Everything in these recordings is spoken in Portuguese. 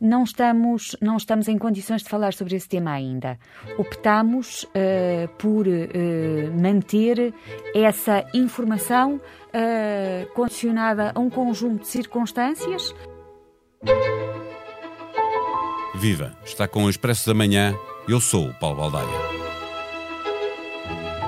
não estamos, não estamos em condições de falar sobre esse tema ainda. Optamos uh, por uh, manter essa informação uh, condicionada a um conjunto de circunstâncias. Viva! Está com o Expresso da Manhã. Eu sou o Paulo Baldaia.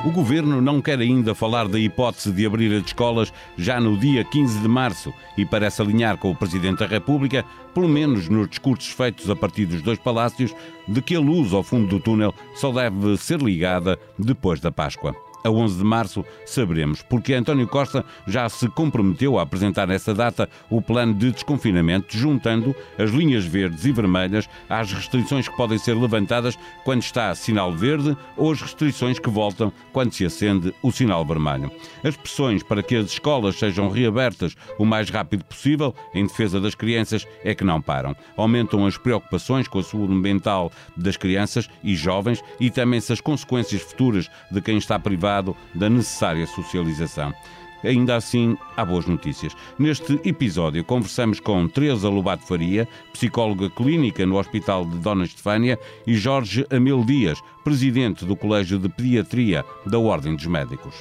O governo não quer ainda falar da hipótese de abrir as escolas já no dia 15 de março. E parece alinhar com o Presidente da República, pelo menos nos discursos feitos a partir dos dois palácios, de que a luz ao fundo do túnel só deve ser ligada depois da Páscoa a 11 de março saberemos, porque António Costa já se comprometeu a apresentar nessa data o plano de desconfinamento, juntando as linhas verdes e vermelhas às restrições que podem ser levantadas quando está sinal verde ou as restrições que voltam quando se acende o sinal vermelho. As pressões para que as escolas sejam reabertas o mais rápido possível, em defesa das crianças, é que não param. Aumentam as preocupações com a saúde mental das crianças e jovens e também-se as consequências futuras de quem está privado da necessária socialização. Ainda assim, há boas notícias. Neste episódio, conversamos com Teresa Lobato Faria, psicóloga clínica no Hospital de Dona Estefânia, e Jorge Amil Dias, presidente do Colégio de Pediatria da Ordem dos Médicos.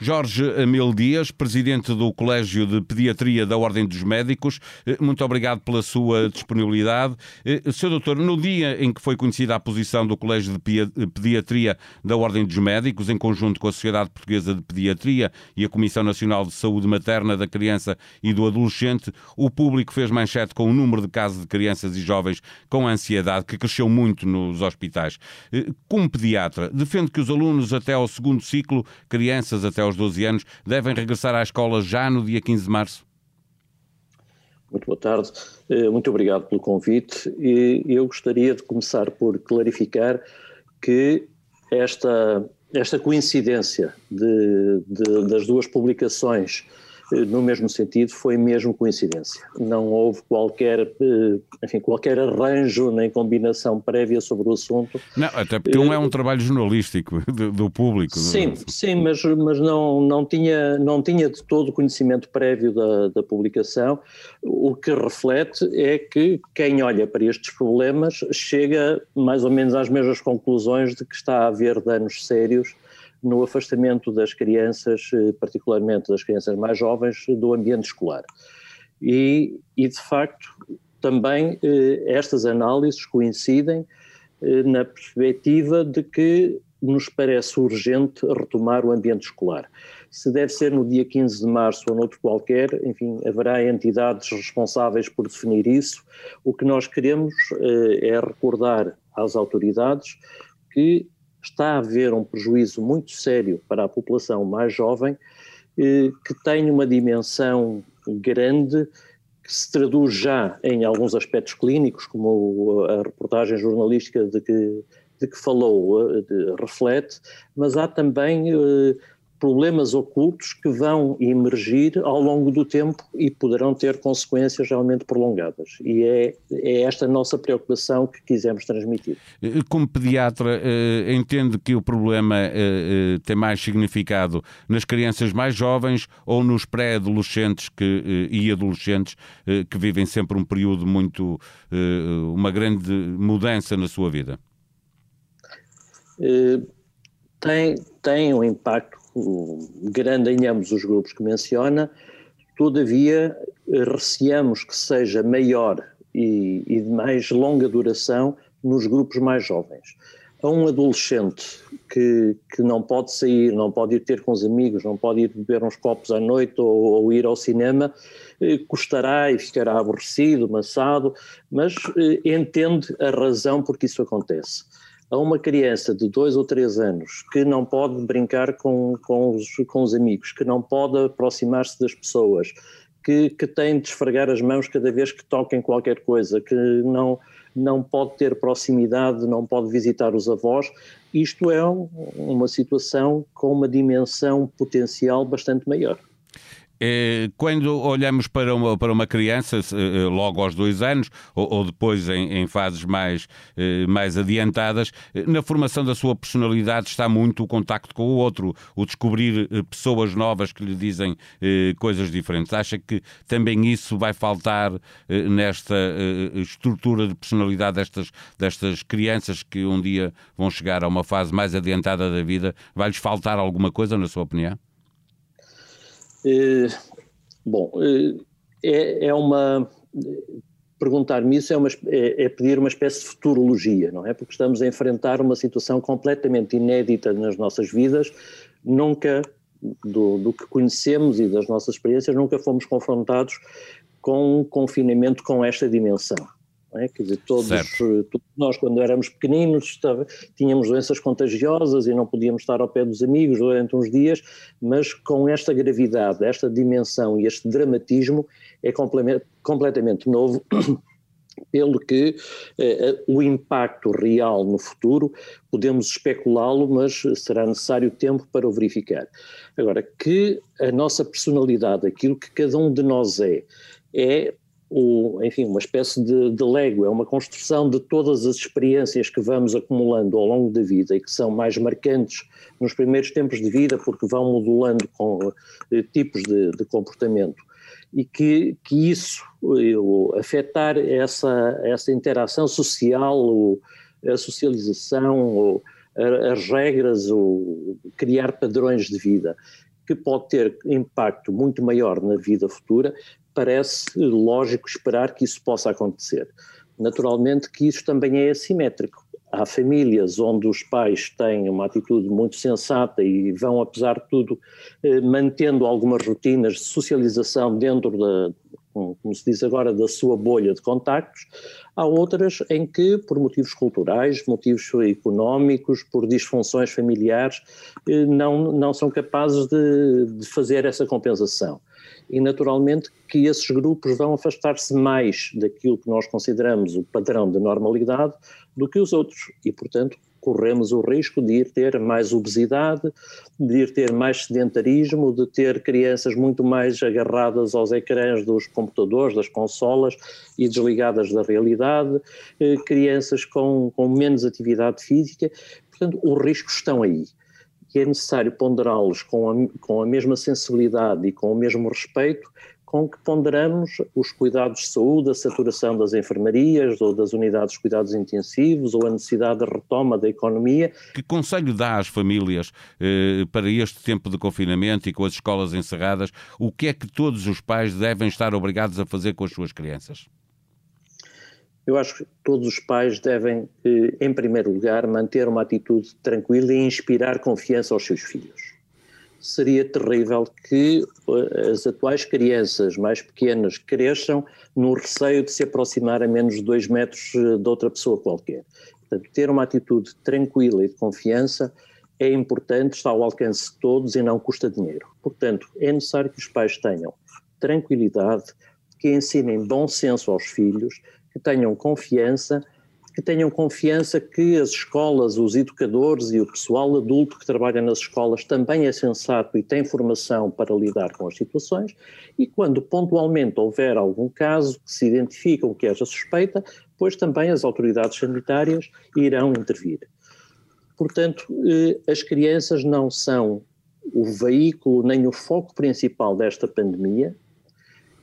Jorge Amil Dias, presidente do Colégio de Pediatria da Ordem dos Médicos, eh, muito obrigado pela sua disponibilidade. Eh, Sr. Doutor, no dia em que foi conhecida a posição do Colégio de Pediatria da Ordem dos Médicos, em conjunto com a Sociedade Portuguesa de Pediatria e a Comissão Nacional de Saúde Materna da Criança e do Adolescente, o público fez manchete com o número de casos de crianças e jovens com ansiedade, que cresceu muito nos hospitais. Eh, como pediatra, defende que os alunos até ao segundo ciclo, crianças até aos 12 anos devem regressar à escola já no dia 15 de março? Muito boa tarde, eh, muito obrigado pelo convite. E eu gostaria de começar por clarificar que esta, esta coincidência de, de, das duas publicações no mesmo sentido, foi mesmo coincidência. Não houve qualquer, eh, enfim, qualquer arranjo nem combinação prévia sobre o assunto. Não, até porque um é um eh, trabalho jornalístico do, do público. Sim, sim, mas, mas não, não, tinha, não tinha de todo conhecimento prévio da, da publicação. O que reflete é que quem olha para estes problemas chega mais ou menos às mesmas conclusões de que está a haver danos sérios no afastamento das crianças, eh, particularmente das crianças mais jovens, do ambiente escolar. E, e de facto, também eh, estas análises coincidem eh, na perspectiva de que nos parece urgente retomar o ambiente escolar. Se deve ser no dia 15 de março ou noutro qualquer, enfim, haverá entidades responsáveis por definir isso. O que nós queremos é recordar às autoridades que está a haver um prejuízo muito sério para a população mais jovem, eh, que tem uma dimensão grande, que se traduz já em alguns aspectos clínicos, como a reportagem jornalística de que, de que falou eh, de, reflete, mas há também eh, problemas ocultos que vão emergir ao longo do tempo e poderão ter consequências realmente prolongadas. E é, é esta nossa preocupação que quisemos transmitir. Eh, como pediatra, eh, entende que o problema eh, tem mais significado nas crianças mais jovens ou nos pré-adolescentes e adolescentes que vivem sempre um período muito. uma grande mudança na sua vida? Tem, tem um impacto grande em ambos os grupos que menciona, todavia receamos que seja maior e, e de mais longa duração nos grupos mais jovens. A um adolescente que, que não pode sair, não pode ir ter com os amigos, não pode ir beber uns copos à noite ou, ou ir ao cinema, eh, custará e ficará aborrecido, maçado, mas eh, entende a razão por que isso acontece a uma criança de dois ou três anos que não pode brincar com, com, os, com os amigos, que não pode aproximar-se das pessoas, que, que tem de esfregar as mãos cada vez que toquem qualquer coisa, que não, não pode ter proximidade, não pode visitar os avós, isto é um, uma situação com uma dimensão potencial bastante maior. Eh, quando olhamos para uma, para uma criança, eh, logo aos dois anos, ou, ou depois em, em, fases mais, eh, mais adiantadas, na formação da sua personalidade está muito o contacto com o outro, o descobrir pessoas novas que lhe dizem coisas diferentes. Acha que também isso vai faltar nesta estrutura de personalidade destas, destas crianças que um dia vão chegar a uma fase mais adiantada da vida? Vai-lhes faltar alguma coisa, na sua opinião? Eh, bom, eh, é, é uma. Perguntar-me isso é, uma, é, é, pedir uma espécie de futurologia, não é? Porque estamos a enfrentar uma situação completamente inédita nas nossas vidas, nunca, do, do que conhecemos e das nossas experiências, nunca fomos confrontados com um confinamento com esta dimensão. É? Quer dizer, todos, todos, nós, quando éramos pequeninos, estava, tínhamos doenças contagiosas e não podíamos estar ao pé dos amigos durante uns dias, mas com esta gravidade, esta dimensão e este dramatismo é completamente novo, pelo que eh, eh, o impacto real no futuro podemos especulá-lo, mas será necessário tempo para o verificar. Agora, que a nossa personalidade, aquilo que cada um de nós é, é o, enfim, uma espécie de, de Lego, é uma construção de todas as experiências que vamos acumulando ao longo da vida e que são mais marcantes nos primeiros tempos de vida porque vão modulando com eh, tipos de, de, comportamento. E que, que isso, eu, afetar essa, essa interação social, o, a socialização, o, as regras, o, criar padrões de vida, que pode ter impacto muito maior na vida futura, parece lógico esperar que isso possa acontecer. Naturalmente que isso também é assimétrico. Há famílias onde os pais têm uma atitude muito sensata e vão, apesar de tudo, eh, mantendo algumas rotinas de socialização dentro da, como se diz agora, da sua bolha de contactos. Há outras em que, por motivos culturais, motivos económicos, por disfunções familiares, eh, não, não são capazes de, de fazer essa compensação e naturalmente que esses grupos vão afastar-se mais daquilo que nós consideramos o padrão de normalidade do que os outros e, portanto, corremos o risco de ir ter mais obesidade, de ir ter mais sedentarismo, de ter crianças muito mais agarradas aos ecrãs dos computadores, das consolas e desligadas da realidade, eh, crianças com, com menos atividade física. Portanto, os riscos estão aí que é necessário ponderá-los com a, com a mesma sensibilidade e com o mesmo respeito com que ponderamos os cuidados de saúde, a saturação das enfermarias ou das unidades de cuidados intensivos ou a necessidade de retoma da economia. Que conselho dá às famílias eh, para este tempo de confinamento e com as escolas encerradas? O que é que todos os pais devem estar obrigados a fazer com as suas crianças? Eu acho que todos os pais devem, eh, em primeiro lugar, manter uma atitude tranquila e inspirar confiança aos seus filhos. Seria terrível que eh, as atuais crianças mais pequenas cresçam no receio de se aproximar a menos de dois metros eh, de outra pessoa qualquer. Portanto, ter uma atitude tranquila e de confiança é importante, está ao alcance de todos e não custa dinheiro. Portanto, é necessário que os pais tenham tranquilidade, que ensinem bom senso aos filhos, que tenham confiança, que tenham confiança que as escolas, os educadores e o pessoal adulto que trabalha nas escolas também é sensato e tem formação para lidar com as situações e quando pontualmente houver algum caso que se identificam que haja suspeita, pois também as autoridades sanitárias irão intervir. Portanto, eh, as crianças não são o veículo nem o foco principal desta pandemia,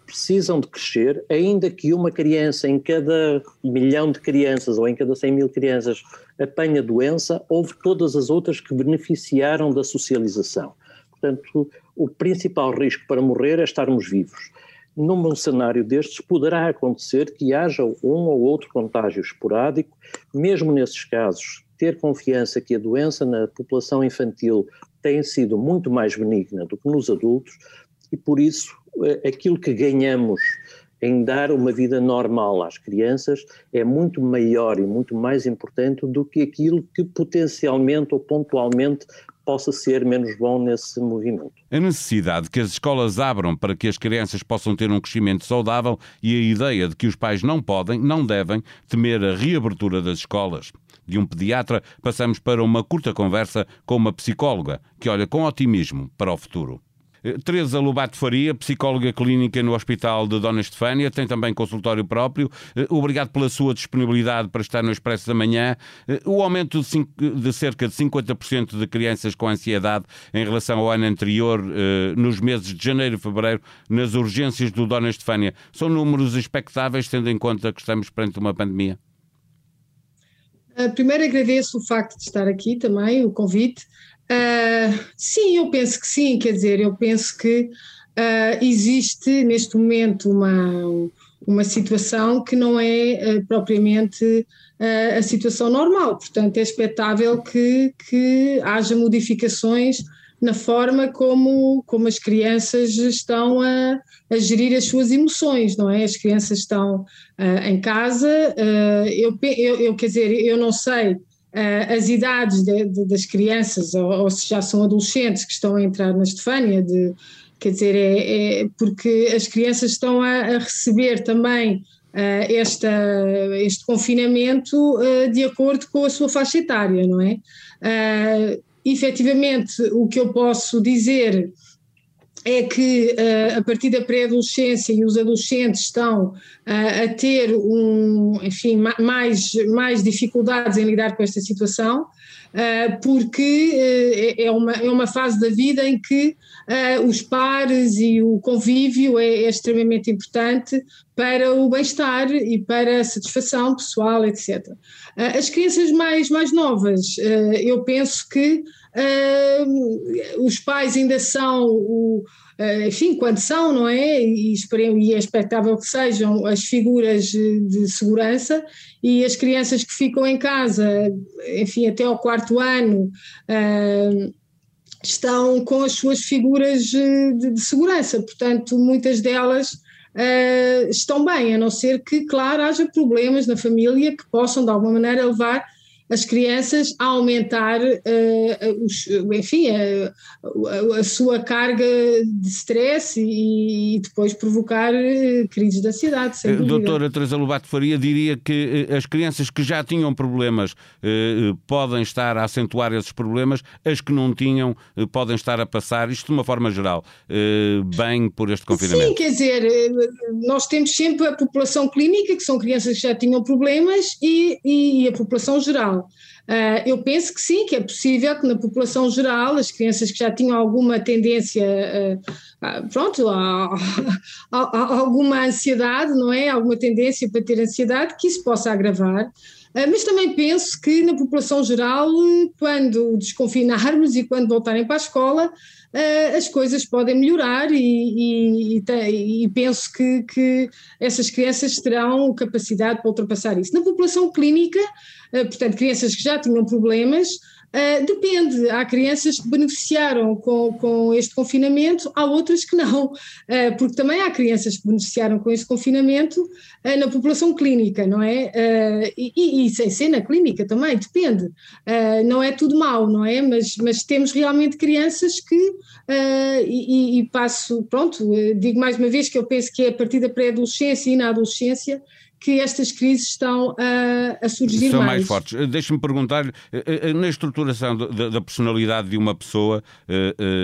precisam de crescer, ainda que uma criança em cada milhão de crianças ou em cada 100 mil crianças apanha doença, houve todas as outras que beneficiaram da socialização. Portanto, o principal risco para morrer é estarmos vivos. Num cenário destes, poderá acontecer que haja um ou outro contágio esporádico, mesmo nesses casos, ter confiança que a doença na população infantil tem sido muito mais benigna do que nos adultos e, por isso, eh, aquilo que ganhamos em dar uma vida normal às crianças é muito maior e muito mais importante do que aquilo que potencialmente ou pontualmente possa ser menos bom nesse movimento. A necessidade que as escolas abram para que as crianças possam ter um crescimento saudável e a ideia de que os pais não podem, não devem, temer a reabertura das escolas. De um pediatra, passamos para uma curta conversa com uma psicóloga que olha com otimismo para o futuro. Teresa Lobato Faria, psicóloga clínica no Hospital de Dona Estefânia, tem também consultório próprio. Obrigado pela sua disponibilidade para estar no Expresso da Manhã. O aumento de, cinco, de cerca de 50% de crianças com ansiedade em relação ao ano anterior, nos meses de janeiro e fevereiro, nas urgências do Dona Estefânia, são números expectáveis, tendo em conta que estamos perante uma pandemia? Primeiro agradeço o facto de estar aqui também, o convite. Uh, sim, eu penso que sim, quer dizer, eu penso que uh, existe neste momento uma, uma situação que não é propriamente a situação normal, portanto é expectável que, que haja modificações na forma como, como as crianças estão a, a gerir as suas emoções, não é? As crianças estão uh, em casa, uh, eu, eu, eu, quer dizer, eu não sei uh, as idades de, de, das crianças, ou, ou, se já são adolescentes que estão a entrar na Estefânia, de, quer dizer, é, é, porque as crianças estão a, a receber também esta, este confinamento de acordo com a sua faixa etária, não é? efetivamente, o que eu posso dizer é que uh, a partir da pré-adolescência e os adolescentes estão uh, a ter um, enfim, mais, mais dificuldades em lidar com esta situação, uh, porque é, uma, é uma fase da vida em que os pares e o convívio é, é extremamente importante para o bem-estar e para a satisfação pessoal, etc. As crianças mais, mais novas, eu penso que os pais ainda são o, enfim, quando são, não é? E, e é expectável que sejam as figuras de segurança e as crianças que ficam em casa, enfim, até ao quarto ano, estão com as suas figuras de, de segurança, portanto, muitas delas uh, estão bem, a não ser que, claro, haja problemas na família que possam, de alguma maneira, levar as crianças a aumentar, uh, os, enfim, a, a, a, sua carga de stress e, e depois provocar uh, crises de ansiedade. Sem dúvida. Doutora Teresa Lobato Faria diria que uh, as crianças que já tinham problemas podem estar a acentuar esses problemas, as que não tinham podem estar a passar, isto de uma forma geral, bem por este confinamento. Sim, quer dizer, nós temos sempre a população clínica, que são crianças que já tinham problemas, e, e a população geral. Uh, eu penso que sim, que é possível que na população geral, as crianças que já tinham alguma tendência, uh, uh, pronto, a, a, a, alguma ansiedade, não é? Alguma tendência para ter ansiedade, que isso possa agravar. Mas também penso que na população geral, quando desconfinarmos e quando voltarem para a escola, uh, as coisas podem melhorar e, e, e, penso que, que, essas crianças terão capacidade para ultrapassar isso. Na população clínica, uh, portanto, crianças que já tinham problemas, Uh, depende, há crianças que beneficiaram com, com este confinamento, há outras que não, uh, porque também há crianças que beneficiaram com este confinamento uh, na população clínica, não é? E, e, sem ser na clínica também, depende. não é tudo mau, não é? Mas, mas temos realmente crianças que, e, e passo, pronto, digo mais uma vez que eu penso que é a partir da pré-adolescência e na adolescência que estas crises estão a, a surgir São mais. mais fortes. Eh, deixe-me perguntar, eh, eh, na estruturação da, personalidade de uma pessoa,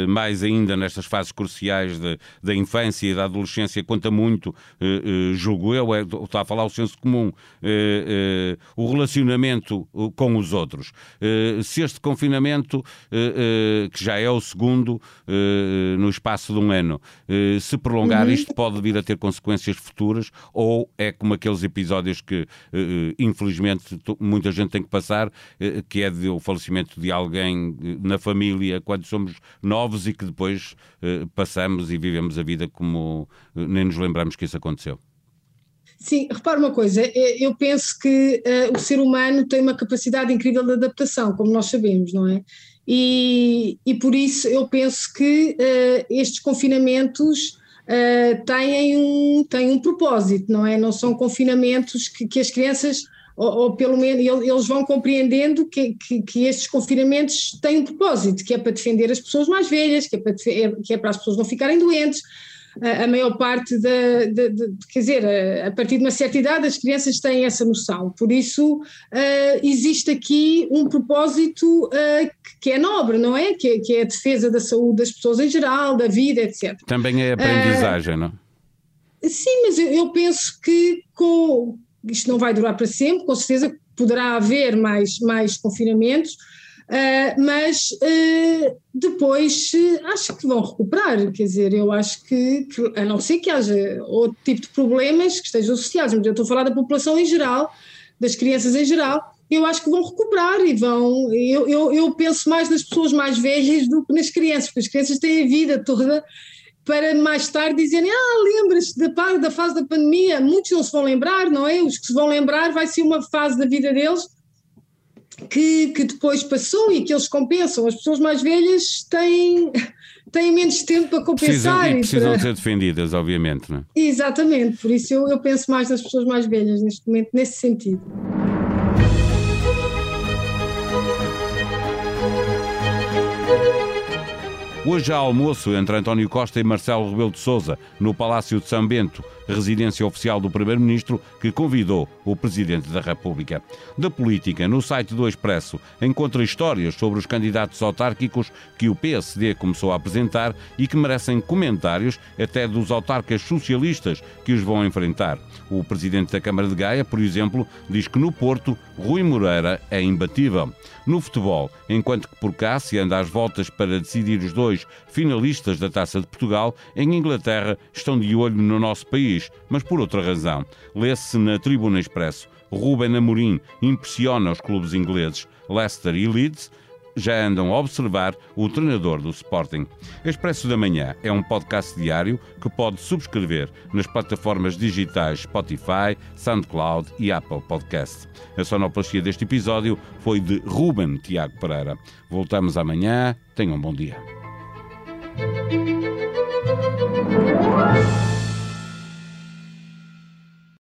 mais ainda nestas fases cruciais da infância e da adolescência, conta muito, julgo eu, é, está a falar o senso comum, o relacionamento com os outros. Se este confinamento, que já é o segundo no espaço de um ano, se prolongar, uhum. isto pode vir a ter consequências futuras ou é como aqueles episódios que, eh, eh, infelizmente, muita gente tem que passar, eh, que é o falecimento de alguém na família quando somos novos e que depois passamos e vivemos a vida como nem nos lembramos que isso aconteceu. Sim, repara uma coisa, eu penso que uh, o ser humano tem uma capacidade incrível de adaptação, como nós sabemos, não é? E, e por isso eu penso que uh, estes confinamentos uh, têm, um, têm um propósito, não é? Não são confinamentos que, que as crianças, ou, ou, pelo menos eles vão compreendendo que, que, que, estes confinamentos têm um propósito, que é para defender as pessoas mais velhas, que é para, que é para as pessoas não ficarem doentes. A, a maior parte da, de, de, quer dizer, a, a, partir de uma certa idade as crianças têm essa noção, por isso uh, existe aqui um propósito uh, que é nobre, não é? Que, que, é a defesa da saúde das pessoas em geral, da vida, etc. Também é aprendizagem, uh, não? Sim, mas eu, eu penso que com, isto não vai durar para sempre, com certeza poderá haver mais, mais confinamentos, Uh, mas uh, depois acho que vão recuperar, quer dizer, eu acho que, que, a não ser que haja outro tipo de problemas que estejam associados, mas eu estou a falar da população em geral, das crianças em geral, eu acho que vão recuperar e vão. Eu, eu, eu penso mais nas pessoas mais velhas do que nas crianças, porque as crianças têm a vida toda para mais tarde dizerem: Ah, lembras-te da, da fase da pandemia? Muitos não se vão lembrar, não é? Os que se vão lembrar vai ser uma fase da vida deles que, que depois passou e que eles compensam. As pessoas mais velhas têm, têm menos tempo para compensar. Precisam, e precisam ser defendidas, obviamente. Não é? Exatamente, por isso eu, eu penso mais nas pessoas mais velhas neste momento, nesse sentido. Hoje há almoço entre António Costa e Marcelo Rebelo de Sousa no Palácio de São Bento, residência oficial do Primeiro-Ministro, que convidou o Presidente da República. Da política, no site do Expresso, encontra histórias sobre os candidatos autárquicos que o PSD começou a apresentar e que merecem comentários até dos autarcas socialistas que os vão enfrentar. O Presidente da Câmara de Gaia, por exemplo, diz que no Porto, Rui Moreira é imbatível. No futebol, enquanto que por cá se anda às voltas para decidir os dois finalistas da Taça de Portugal, em Inglaterra estão de olho no nosso país, mas por outra razão. Lê-se na Tribuna Expresso. Ruben Amorim impressiona os clubes ingleses. Leicester e Leeds já andam a observar o treinador do Sporting. Expresso da Manhã é um podcast diário que pode subscrever nas plataformas digitais Spotify, SoundCloud e Apple Podcast. A sonoplastia deste episódio foi de Ruben Tiago Pereira. Voltamos amanhã. Tenham um bom dia. thank you